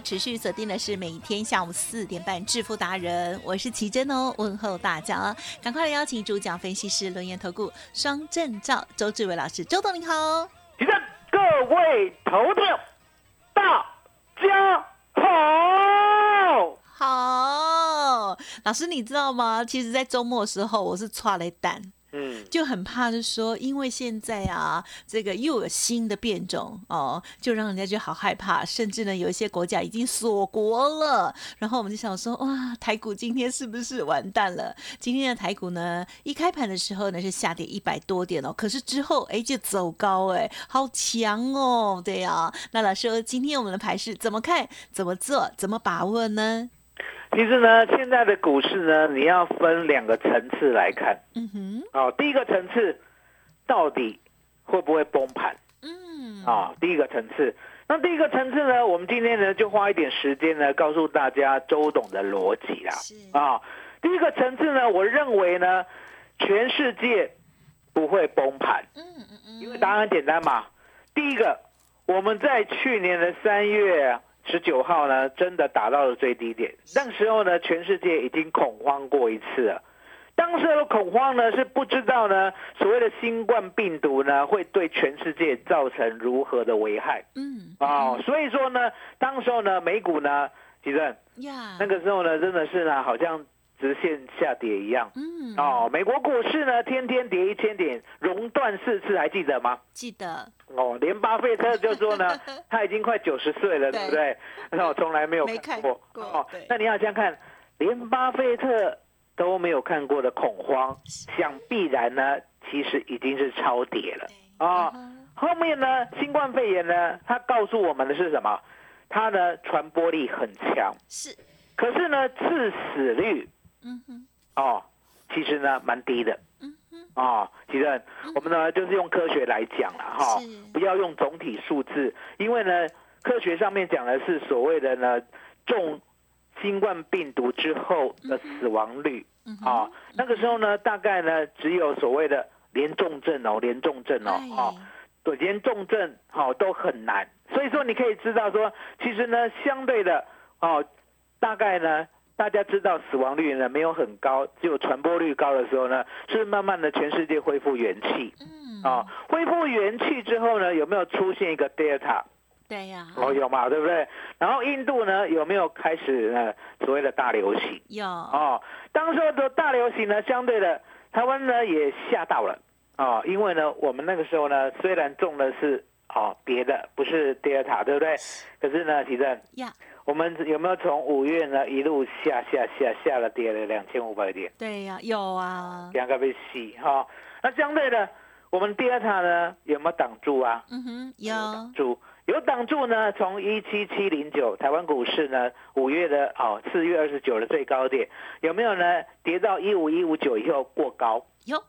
持续锁定的是每天下午四点半致富达人，我是奇珍哦，问候大家，赶快来邀请主讲分析师轮研投顾双证照周志伟老师，周董你好，奇珍，各位投票，大家好，好，老师你知道吗？其实，在周末的时候，我是抓了一蛋。就很怕，是说，因为现在啊，这个又有新的变种哦，就让人家就好害怕，甚至呢，有一些国家已经锁国了。然后我们就想说，哇，台股今天是不是完蛋了？今天的台股呢，一开盘的时候呢是下跌一百多点哦，可是之后哎就走高哎，好强哦，对呀。那老师，今天我们的盘势怎么看？怎么做？怎么把握呢？其实呢，现在的股市呢，你要分两个层次来看。嗯哼。哦，第一个层次，到底会不会崩盘？嗯。啊，第一个层次。那第一个层次呢，我们今天呢就花一点时间呢，告诉大家周董的逻辑啦。是。啊，第一个层次呢，我认为呢，全世界不会崩盘。嗯嗯嗯。因为答案很简单嘛。第一个，我们在去年的三月。十九号呢，真的达到了最低点。那时候呢，全世界已经恐慌过一次了。当时的恐慌呢，是不知道呢，所谓的新冠病毒呢，会对全世界造成如何的危害。嗯，啊，所以说呢，当时候呢，美股呢，其实，那个时候呢，真的是呢，好像。直线下跌一样，嗯，哦，美国股市呢，天天跌一千点，熔断四次，还记得吗？记得。哦，连巴菲特就说呢，他已经快九十岁了，对不对？那我从来没有看过。哦，那你要这样看，连巴菲特都没有看过的恐慌，想必然呢，其实已经是超跌了啊。后面呢，新冠肺炎呢，它告诉我们的是什么？它呢，传播力很强，是，可是呢，致死率。嗯哼，哦，其实呢蛮低的，嗯哼，哦，其实我们呢就是用科学来讲了哈，不要用总体数字，因为呢科学上面讲的是所谓的呢重新冠病毒之后的死亡率，啊，那个时候呢大概呢只有所谓的连重症哦，连重症哦，哦，对，连重症好都很难，所以说你可以知道说，其实呢相对的哦，大概呢。大家知道死亡率呢没有很高，只有传播率高的时候呢，是慢慢的全世界恢复元气。嗯，啊，恢复元气之后呢，有没有出现一个 Delta？对呀，哦有嘛，对不对？然后印度呢有没有开始呢所谓的大流行？有。哦，当时候的大流行呢，相对的台湾呢也吓到了啊，因为呢我们那个时候呢虽然中的是哦别的，不是 Delta，对不对？可是呢，其实呀。我们有没有从五月呢一路下下下下了跌了两千五百点？对呀，有啊。两个被洗哈，那相对的，我们第二塔呢有没有挡住啊？嗯哼，有挡住，有挡住呢。从一七七零九台湾股市呢五月的哦四月二十九的最高点有没有呢？跌到一五一五九以后过高？有，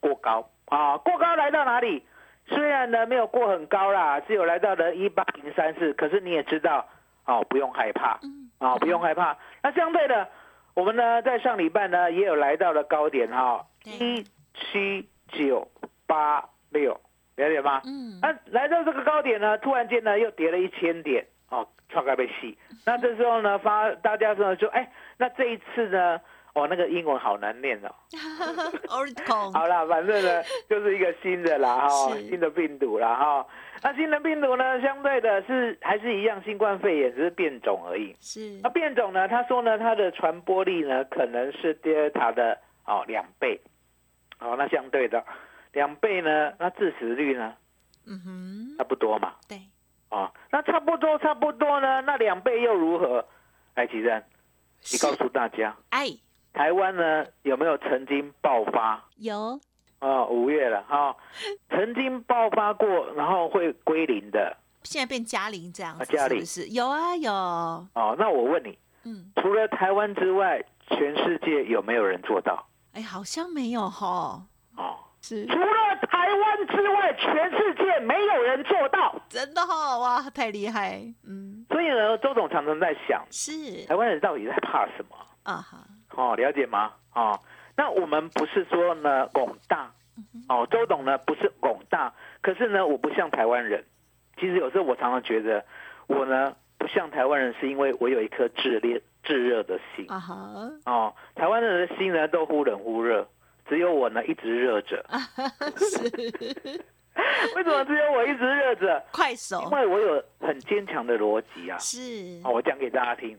过高啊，过高来到哪里？虽然呢没有过很高啦，只有来到了一八零三四，可是你也知道，哦，不用害怕，啊，不用害怕。那相对的，我们呢在上礼拜呢也有来到了高点哈，一七九八六，了解吗？嗯。那来到这个高点呢，突然间呢又跌了一千点，哦，创高被吸。那这时候呢发大家说说，哎，那这一次呢？哦，那个英文好难念哦。好啦，反正呢，就是一个新的啦，哈，新的病毒啦，哈。那新的病毒呢，相对的是还是一样，新冠肺炎只是变种而已。是。那变种呢？他说呢，它的传播力呢，可能是德尔塔的哦两倍。哦，那相对的两倍呢，那致死率呢？嗯哼，差不多嘛。对。哦，那差不多，差不多呢？那两倍又如何？来，吉珍，你告诉大家。哎。台湾呢有没有曾经爆发？有哦，五月了哈，曾经爆发过，然后会归零的。现在变嘉零这样子，是不是？有啊有。哦，那我问你，嗯，除了台湾之外，全世界有没有人做到？哎，好像没有哈。哦，是。除了台湾之外，全世界没有人做到，真的哈哇，太厉害。嗯。所以呢，周总常常在想，是台湾人到底在怕什么？啊哈。哦，了解吗？哦，那我们不是说呢拱大，哦，周董呢不是拱大，可是呢我不像台湾人。其实有时候我常常觉得，我呢不像台湾人，是因为我有一颗炽烈炙热的心。啊哈，哦，台湾人的心呢都忽冷忽热，只有我呢一直热着。为什么只有我一直热着？快手，因为我有很坚强的逻辑啊。是，哦，我讲给大家听。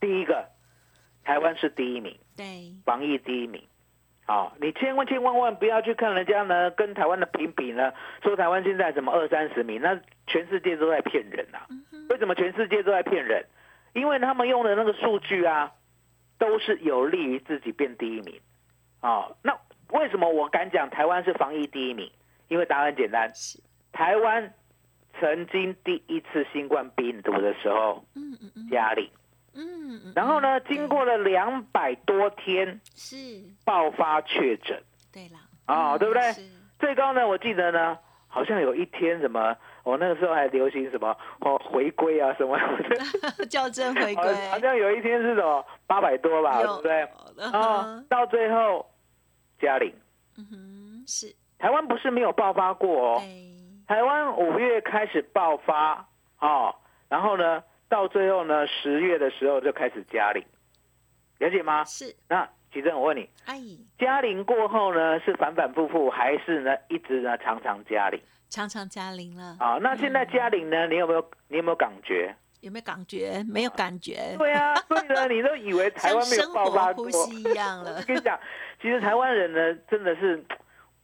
第一个。台湾是第一名，对，防疫第一名，好，你千万千万万不要去看人家呢，跟台湾的评比呢，说台湾现在什么二三十名，那全世界都在骗人呐。为什么全世界都在骗人？因为他们用的那个数据啊，都是有利于自己变第一名。啊，那为什么我敢讲台湾是防疫第一名？因为答案简单，台湾曾经第一次新冠病毒的时候，嗯嗯嗯，嘉玲。嗯，然后呢？经过了两百多天，是爆发确诊。对了，啊，对不对？最高呢？我记得呢，好像有一天什么，我那个时候还流行什么哦，回归啊什么的，校正回归。好像有一天是什么八百多吧，对不对？啊，到最后嘉玲。嗯哼，是台湾不是没有爆发过哦。台湾五月开始爆发，哦，然后呢？到最后呢，十月的时候就开始加零，了解吗？是。那其正，我问你，阿姨，加零过后呢，是反反复复，还是呢一直呢常常加零？常常加零了。啊，那现在加零呢？你有没有你有没有感觉？有没有感觉？没有感觉。对啊，所以呢，你都以为台湾没有爆发过，呼吸一样了。我跟你讲，其实台湾人呢，真的是。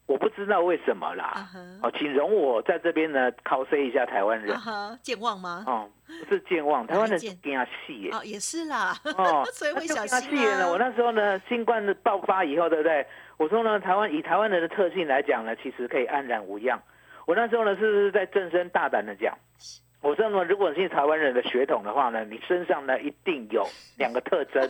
我不知道为什么啦，哦，请容我在这边呢，cos 一下台湾人，健忘吗？哦，不是健忘，台湾人更加细哦，也是啦，哦，所以会小心呢。我那时候呢，新冠的爆发以后，对不对？我说呢，台湾以台湾人的特性来讲呢，其实可以安然无恙。我那时候呢，是不是在正身大胆的讲？我说呢，如果你是台湾人的血统的话呢，你身上呢一定有 两个特征，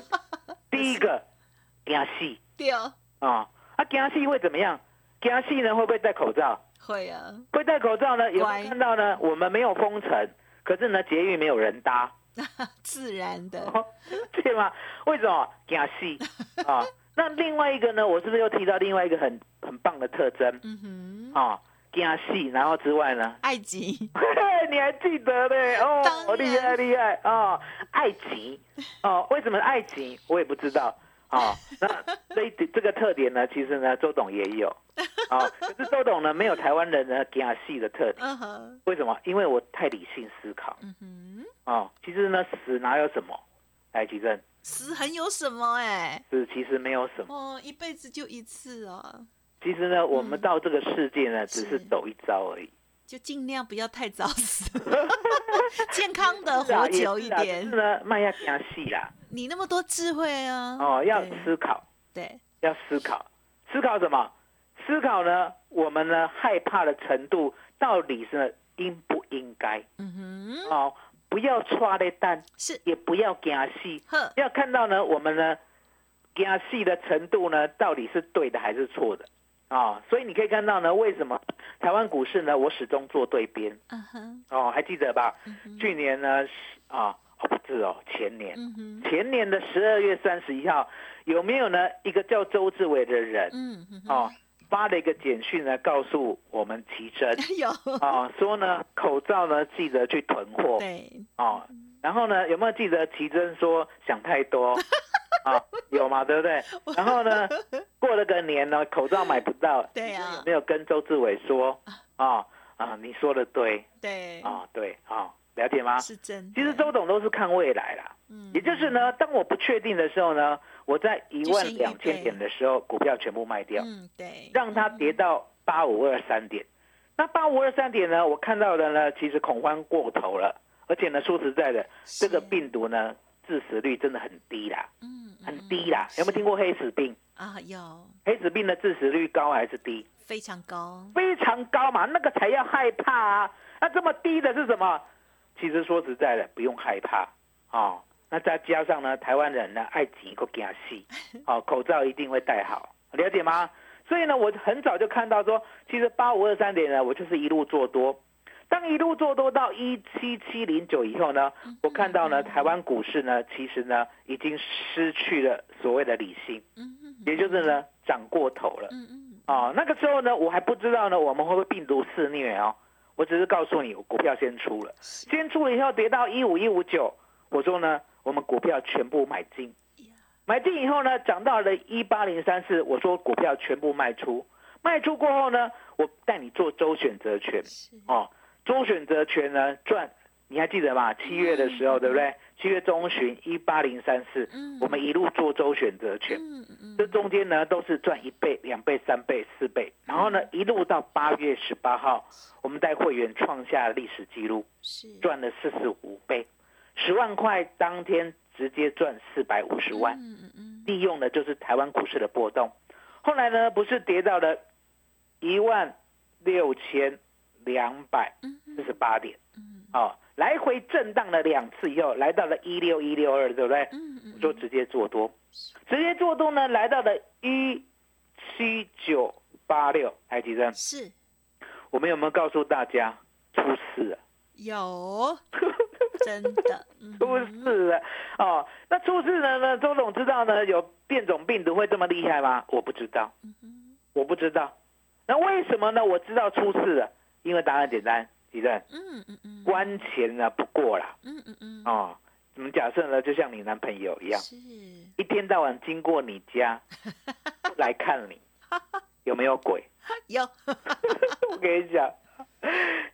第一个 惊细，对啊，啊，啊惊细会怎么样？加戏呢会不会戴口罩？会啊，会戴口罩呢？有看到呢？我们没有封城，可是呢，捷运没有人搭，自然的，对吗？为什么加戏啊？那另外一个呢？我是不是又提到另外一个很很棒的特征？嗯哼，啊，加戏，然后之外呢？埃及，你还记得呢？哦，厉害厉害哦！埃及哦，为什么埃及？我也不知道。哦，那这一这个特点呢，其实呢，周董也有。哦，可是周董呢，没有台湾人呢给他细的特点。为什么？因为我太理性思考。嗯哼。哦，其实呢，死哪有什么？来，吉正。死很有什么？哎。死其实没有什么。哦，一辈子就一次啊。其实呢，我们到这个世界呢，只是走一遭而已。就尽量不要太早死，健康的活久一点。是呢，慢要加戏啦。你那么多智慧啊！哦，要思考，对，要思考，思考什么？思考呢？我们呢害怕的程度到底是应不应该？嗯哼，哦，不要抓的单，是，也不要加戏，要看到呢，我们呢加戏的程度呢，到底是对的还是错的？啊，所以你可以看到呢，为什么台湾股市呢，我始终做对边。嗯哼，哦，还记得吧？去年呢，啊，哦不是哦，前年，前年的十二月三十一号，有没有呢？一个叫周志伟的人，嗯，哦，发了一个简讯呢，告诉我们奇珍，有啊，说呢，口罩呢记得去囤货，对，哦，然后呢，有没有记得奇珍说想太多？啊，有嘛，对不对？然后呢，过了个年呢，口罩买不到，对呀，没有跟周志伟说啊啊，你说的对，对啊对啊，了解吗？是真。其实周董都是看未来啦，嗯，也就是呢，当我不确定的时候呢，我在一万两千点的时候，股票全部卖掉，嗯，对，让它跌到八五二三点。那八五二三点呢，我看到的呢，其实恐慌过头了，而且呢，说实在的，这个病毒呢，致死率真的很低啦，嗯。很低啦，有没有听过黑死病啊？有黑死病的致死率高还是低？非常高，非常高嘛，那个才要害怕啊！那这么低的是什么？其实说实在的，不用害怕哦。那再加上呢，台湾人呢爱挤个惊戏，哦，口罩一定会戴好，了解吗？所以呢，我很早就看到说，其实八五二三点呢，我就是一路做多。当一路做多到一七七零九以后呢，我看到呢，台湾股市呢，其实呢，已经失去了所谓的理性，也就是呢，涨过头了。啊，那个时候呢，我还不知道呢，我们会不会病毒肆虐哦。我只是告诉你，我股票先出了，先出了以后跌到一五一五九，我说呢，我们股票全部买进，买进以后呢，涨到了一八零三四，我说股票全部卖出，卖出过后呢，我带你做周选择权，哦。周选择权呢赚，你还记得吗？七月的时候，对不对？七月中旬一八零三四，我们一路做周选择权，这中间呢都是赚一倍、两倍、三倍、四倍，然后呢一路到八月十八号，我们带会员创下历史记录，赚了四十五倍，十万块当天直接赚四百五十万，利用的就是台湾股市的波动，后来呢不是跌到了一万六千。两百四十八点，哦，来回震荡了两次以后，来到了一六一六二，对不对？嗯嗯，就直接做多，直接做多呢，来到了一七九八六，海吉生是，我们有没有告诉大家出事了？有，真的出事了哦。那出事了呢？周总知道呢？有变种病毒会这么厉害吗？我不知道，我不知道。那为什么呢？我知道出事了。因为答案简单，地震，嗯嗯嗯，关钱呢不过啦，嗯嗯嗯，哦，我们假设呢，就像你男朋友一样，是，一天到晚经过你家 来看你，有没有鬼？有，我跟你讲，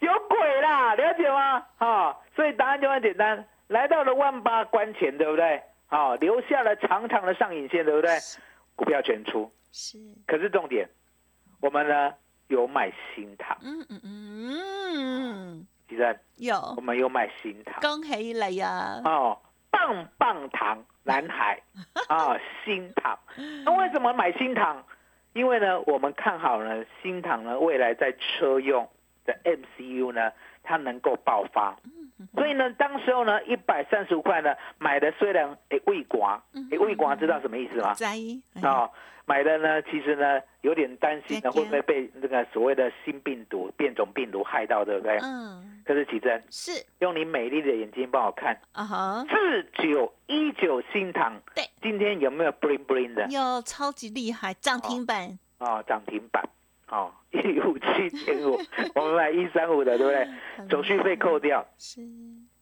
有鬼啦，了解吗？哈，所以答案就很简单，来到了万八关前，对不对？好，留下了长长的上影线，对不对？股票全出，是，可是重点，我们呢？有买新塘，嗯嗯嗯，其实有，我们有买新塘，恭喜你呀！哦，棒棒糖南海 啊，新塘。那为什么买新塘？因为呢，我们看好呢，新塘呢未来在车用的 MCU 呢，它能够爆发。所以呢，当时候呢，一百三十五块呢买的，虽然诶未刮，诶未刮，知道什么意思吗？在啊。买的呢，其实呢有点担心呢，会不会被那个所谓的新病毒、变种病毒害到，对不对？嗯。可是奇珍是用你美丽的眼睛帮我看啊哈，四九一九新塘，对，今天有没有 bling bling 的？有，超级厉害，涨停板啊，涨停板，哦，一五七点五，我们买一三五的，对不对？手续费扣掉，是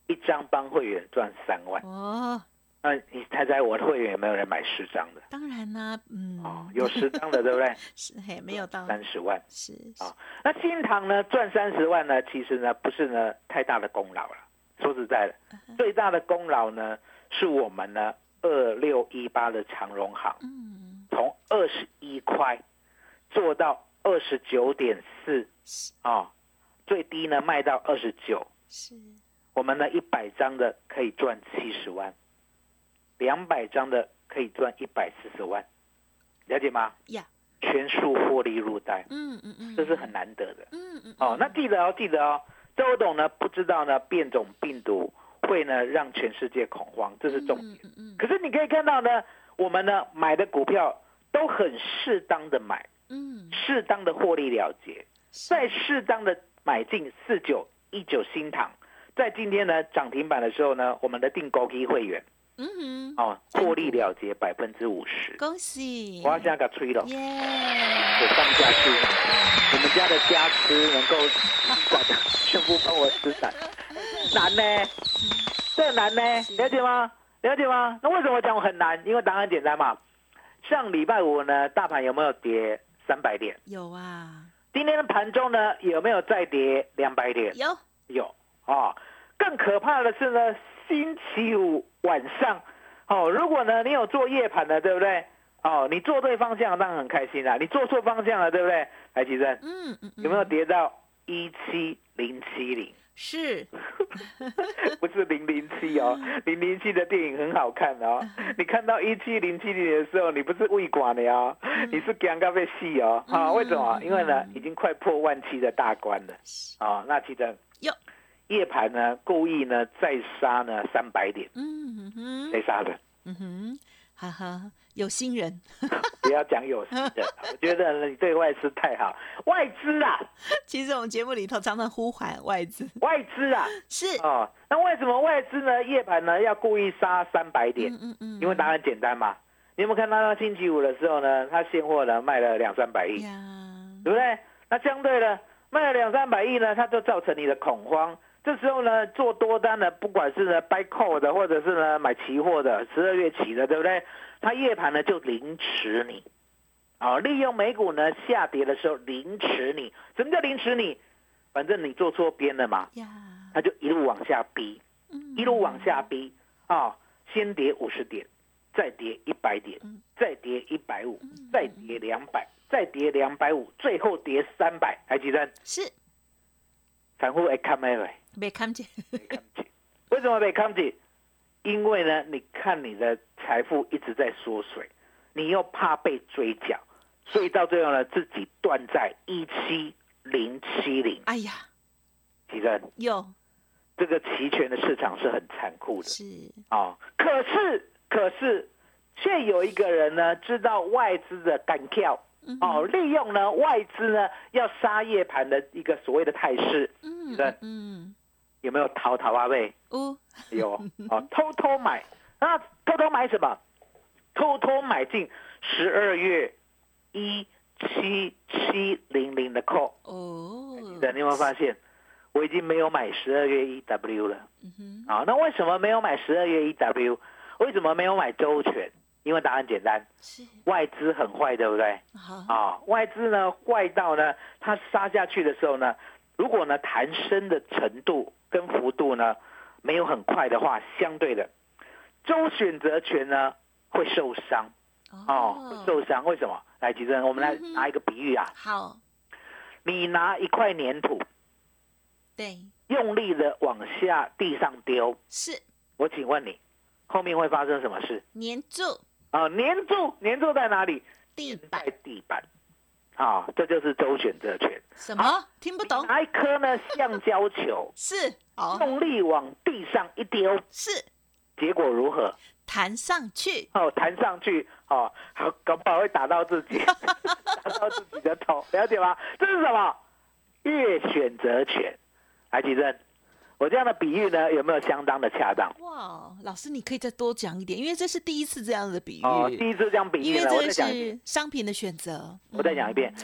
一张帮会员赚三万哦。那你猜猜我的会员有没有人买十张的？当然啦，嗯，哦，有十张的，对不对？是嘿，没有到三十万，是啊。那新塘呢赚三十万呢，其实呢不是呢太大的功劳了。说实在的，最大的功劳呢是我们呢二六一八的长荣行，嗯，从二十一块做到二十九点四，啊，最低呢卖到二十九，是，我们呢一百张的可以赚七十万。两百张的可以赚一百四十万，了解吗？呀，全数获利入袋，嗯嗯嗯，这是很难得的，嗯嗯。哦，那记得哦，记得哦，周董呢不知道呢变种病毒会呢让全世界恐慌，这是重点。嗯嗯。可是你可以看到呢，我们呢买的股票都很适当的买，嗯，适当的获利了结，再适当的买进四九一九新塘，在今天呢涨停板的时候呢，我们的定高基会员，嗯哼，哦，获利了结百分之五十，恭喜！我要现在给他吹了，耶！我放下去，我们家的家吃能够全部帮我施展，难呢？这难呢？了解吗？了解吗？那为什么讲很难？因为答案简单嘛。上礼拜五呢，大盘有没有跌三百点？有啊。今天的盘中呢，有没有再跌两百点？有，有啊。更可怕的是呢，星期五晚上，哦，如果呢你有做夜盘的，对不对？哦，你做对方向当然很开心啦。你做错方向了，对不对？来，吉珍，嗯嗯，有没有跌到一七零七零？是，不是零零七哦？零零七的电影很好看哦。你看到一七零七年的时候，你不是胃管的哦，你是尴尬被戏哦。啊，为什么？因为呢，已经快破万七的大关了。啊，那其实哟，夜盘呢，故意呢再杀呢三百点。嗯哼，谁杀的？嗯哼，哈哈。有心人，不要讲有心人。我觉得你对外资太好，外资啊。其实我们节目里头常常呼喊外资，外资啊，是哦。那为什么外资呢？夜盘呢要故意杀三百点？嗯嗯嗯。因为答案简单嘛。你有没有看到他星期五的时候呢？他现货呢卖了两三百亿，对不对？那相对的卖了两三百亿呢，它就造成你的恐慌。这时候呢，做多单的，不管是呢 buy call 的，或者是呢买期货的，十二月起的，对不对？它夜盘呢就凌迟你，啊，利用美股呢下跌的时候凌迟你。什么叫凌迟你？反正你做错边了嘛，它就一路往下逼，一路往下逼啊，先跌五十点，再跌一百点，再跌一百五，再跌两百，再跌两百五，最后跌三百，还记得？是。散户没看没？没看见。没看见。为什么被看见？因为呢，你看你的财富一直在缩水，你又怕被追缴，所以到最后呢，自己断在一七零七零。哎呀，其实有这个期权的市场是很残酷的，是啊。可是可是，却有一个人呢，知道外资的敢跳哦，利用呢外资呢要杀夜盘的一个所谓的态势，嗯嗯。有没有淘淘啊？喂，有 哦，偷偷买，那偷偷买什么？偷偷买进十二月一七七零零的 call 哦。你有没有发现，我已经没有买十二月一 W 了？嗯哼。啊，那为什么没有买十二月一 W？为什么没有买周全？因为答案简单，是外资很坏，对不对？啊，外资呢坏到呢，它杀下去的时候呢，如果呢弹升的程度。跟幅度呢没有很快的话，相对的周选择权呢会受伤哦，会受伤。为什么？来，吉珍，我们来拿一个比喻啊。好，你拿一块粘土，对，用力的往下地上丢。是，我请问你，后面会发生什么事？粘住啊，粘住，粘住在哪里？地板，地板。啊，这就是周选择权。什么？听不懂。拿一颗呢橡胶球，是，用力往地上一丢，是，结果如何？弹上去。哦，弹上去，哦，好，搞不好会打到自己，打到自己的头，了解吗？这是什么？月选择权。来，吉正。我这样的比喻呢，有没有相当的恰当？哇，老师，你可以再多讲一点，因为这是第一次这样的比喻。哦，第一次这样比喻呢，我再讲一遍。商品的选择，我再讲一遍。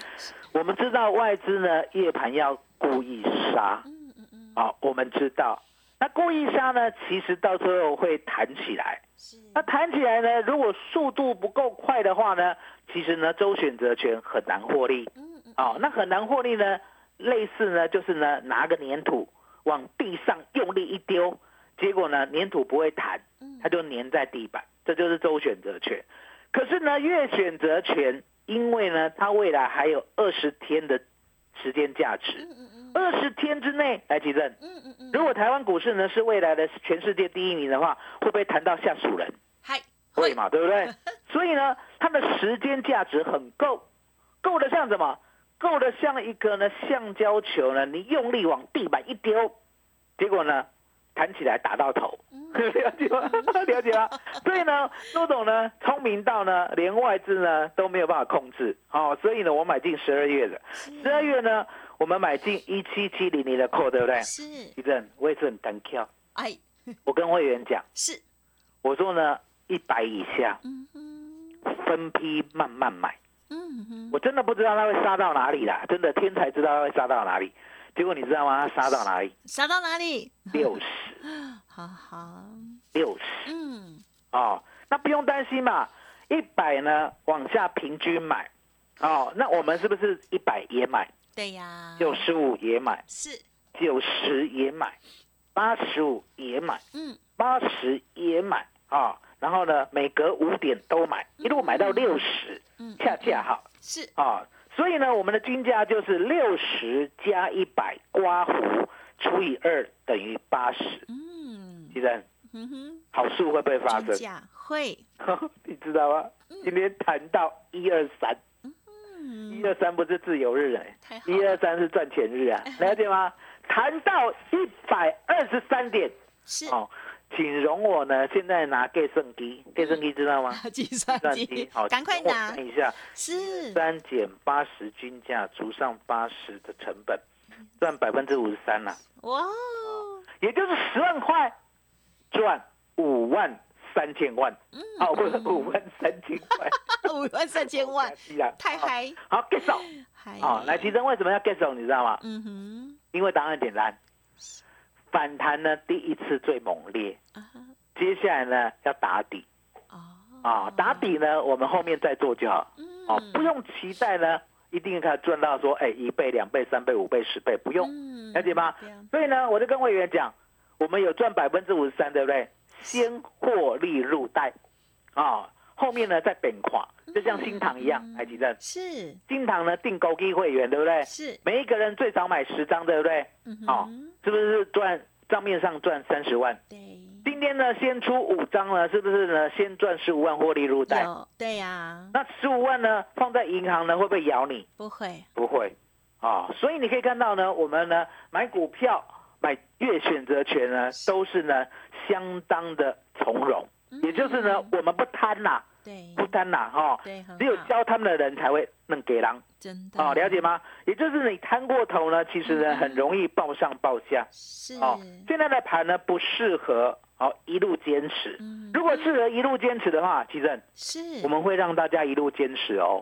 我们知道外资呢，夜盘要故意杀。嗯嗯嗯。好，我们知道，那故意杀呢，其实到最后会弹起来。是。那弹起来呢，如果速度不够快的话呢，其实呢，周选择权很难获利。嗯嗯。哦，那很难获利呢，类似呢，就是呢，拿个粘土。往地上用力一丢，结果呢，粘土不会弹，它就粘在地板，这就是周选择权。可是呢，月选择权，因为呢，它未来还有二十天的时间价值，二十天之内来提正。如果台湾股市呢是未来的全世界第一名的话，会不会谈到下属人？会嘛，对不对？所以呢，它的时间价值很够，够得像什么？够得像一个呢橡胶球呢，你用力往地板一丢，结果呢弹起来打到头，了解吗？了解吗？所以呢，陆总呢聪明到呢，连外资呢都没有办法控制，好，所以呢，我买进十二月的，十二月呢，我们买进一七七零零的 call，对不对？是，一阵我也是很单挑，哎，我跟会员讲，是，我说呢，一百以下，分批慢慢买，嗯哼，我真的不知道它会杀到哪里啦，真的天才知道它会杀到哪里。结果你知道吗？它杀到哪里？杀到哪里？六十。好好。六十。嗯。哦，那不用担心嘛。一百呢，往下平均买。哦，那我们是不是一百也买？对呀。九十五也买。是。九十也买。八十五也买。嗯。八十也买。啊，然后呢，每隔五点都买，一路买到六十。嗯。恰恰好。是。啊。所以呢，我们的均价就是六十加一百刮胡除以二等于八十。嗯，记得，嗯哼，好数会不会发生？会，你知道吗？今天谈到一二三，嗯，一二三不是自由日哎，一二三是赚钱日啊，了解吗？谈到一百二十三点，是哦。请容我呢，现在拿计算机，计算机知道吗？计算机，好，赶快拿一下。是三减八十均价除上八十的成本，赚百分之五十三了。哇，也就是十万块赚五万三千万。嗯，好，五万三千万，五万三千万，太嗨。好，get 手。好，来，其实为什么要 get 手？你知道吗？嗯哼，因为答案简单。反弹呢，第一次最猛烈，接下来呢要打底，啊，打底呢，我们后面再做就好，哦，不用期待呢，一定可以赚到说，哎，一倍、两倍、三倍、五倍、十倍，不用，了解吗？所以呢，我就跟会员讲，我们有赚百分之五十三，对不对？先获利入袋，啊。后面呢再变垮，就像新塘一样，台积电？是新塘呢定高低会员，对不对？是每一个人最少买十张，对不对？好，是不是赚账面上赚三十万？对。今天呢先出五张呢，是不是呢先赚十五万获利入袋？对呀。那十五万呢放在银行呢会不会咬你？不会，不会。啊，所以你可以看到呢，我们呢买股票买月选择权呢都是呢相当的从容，也就是呢我们不贪呐。对不贪呐，哈，只有教他们的人才会能给狼，真的，哦，了解吗？也就是你贪过头呢，其实呢很容易报上报下，是哦。现在的盘呢不适合哦一路坚持，如果适合一路坚持的话，其实是我们会让大家一路坚持哦，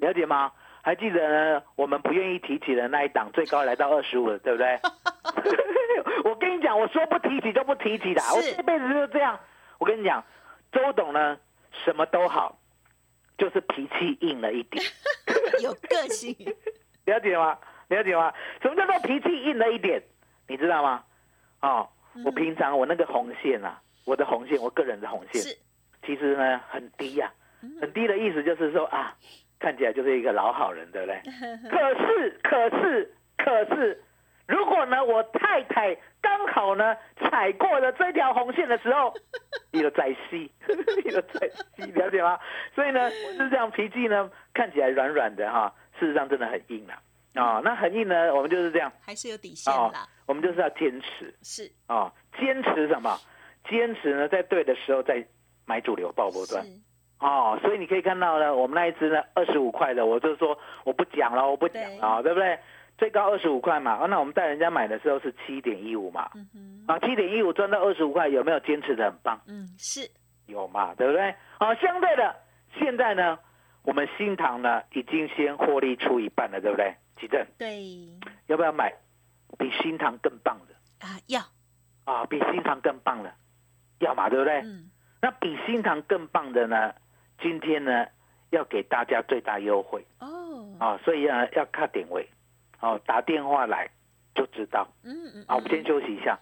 了解吗？还记得呢？我们不愿意提起的那一档最高来到二十五了，对不对？我跟你讲，我说不提起就不提起的，我这辈子就是这样。我跟你讲，周董呢？什么都好，就是脾气硬了一点，有个性，了解吗？了解吗？什么叫做脾气硬了一点？你知道吗？哦，我平常我那个红线啊，我的红线，我个人的红线，其实呢很低呀，很低的意思就是说啊，看起来就是一个老好人，对不对？可是，可是，可是。如果呢，我太太刚好呢踩过了这条红线的时候，你的在戏，你的在戏，了解吗？所以呢，我是这样脾气呢，看起来软软的哈，事实上真的很硬啊。啊，那很硬呢，我们就是这样，还是有底线的。我们就是要坚持，是啊，坚持什么？坚持呢，在对的时候再买主流爆波段。哦，所以你可以看到呢，我们那一只呢，二十五块的，我就说我不讲了，我不讲了，对不对？最高二十五块嘛，那我们带人家买的时候是七点一五嘛，嗯啊，七点一五赚到二十五块，有没有坚持的很棒？嗯，是有嘛，对不对？好，相对的，现在呢，我们新塘呢已经先获利出一半了，对不对？吉正，对，要不要买比新塘更棒的？啊，要啊，比新塘更棒的，要嘛，对不对？嗯，那比新塘更棒的呢，今天呢要给大家最大优惠哦，啊，所以啊要看点位。哦，打电话来就知道。嗯嗯，好，我们先休息一下。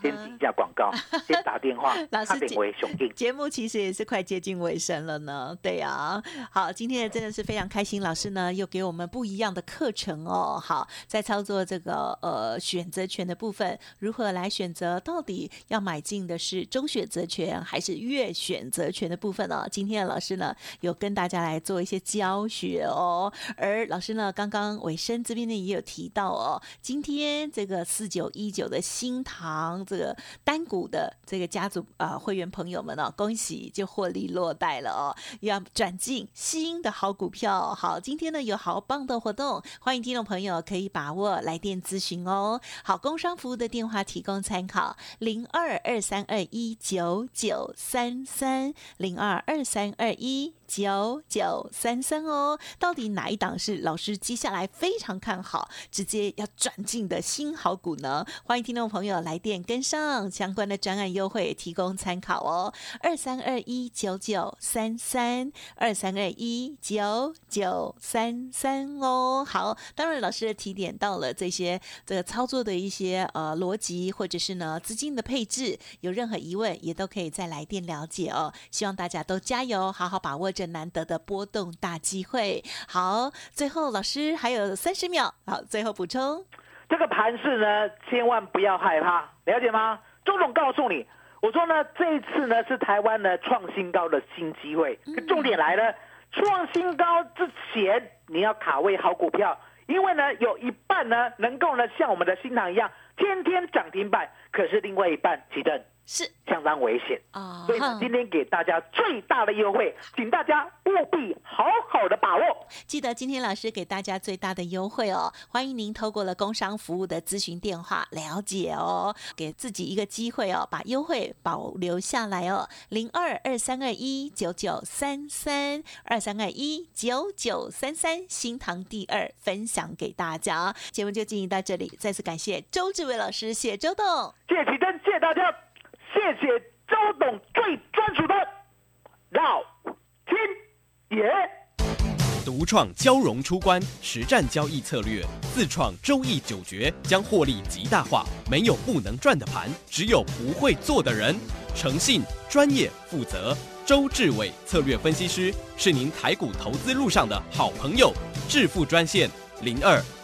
先听一下广告，先打电话。老师，节节目其实也是快接近尾声了呢。对呀，好，今天真的是非常开心，老师呢又给我们不一样的课程哦。好，在操作这个呃选择权的部分，如何来选择？到底要买进的是中选择权还是月选择权的部分呢？今天的老师呢有跟大家来做一些教学哦。而老师呢刚刚尾声这边呢也有提到哦，今天这个四九一九的新台。行这个单股的这个家族啊会员朋友们哦，恭喜就获利落袋了哦，要转进新的好股票。好，今天呢有好棒的活动，欢迎听众朋友可以把握来电咨询哦。好，工商服务的电话提供参考：零二二三二一九九三三零二二三二一。九九三三哦，到底哪一档是老师接下来非常看好，直接要转进的新好股呢？欢迎听众朋友来电跟上相关的专案优惠，提供参考哦。二三二一九九三三二三二一九九三三哦。好，当然老师的提点到了这些这个操作的一些呃逻辑，或者是呢资金的配置，有任何疑问也都可以再来电了解哦。希望大家都加油，好好把握。这难得的波动大机会，好，最后老师还有三十秒，好，最后补充，这个盘势呢，千万不要害怕，了解吗？周总告诉你，我说呢，这一次呢是台湾呢创新高的新机会，重点来了，创新高之前你要卡位好股票，因为呢有一半呢能够呢像我们的新塘一样，天天涨停板，可是另外一半急震。是相当危险啊！所以今天给大家最大的优惠，请大家务必好好的把握。记得今天老师给大家最大的优惠哦，欢迎您透过了工商服务的咨询电话了解哦，给自己一个机会哦，把优惠保留下来哦。零二二三二一九九三三二三二一九九三三，新塘第二分享给大家。节目就进行到这里，再次感谢周志伟老师，谢周董，谢启真，谢谢大家。谢谢周董最专属的老天爷。独创交融出关实战交易策略，自创周易九诀，将获利极大化。没有不能赚的盘，只有不会做的人。诚信、专业、负责，周志伟策略分析师是您台股投资路上的好朋友。致富专线零二。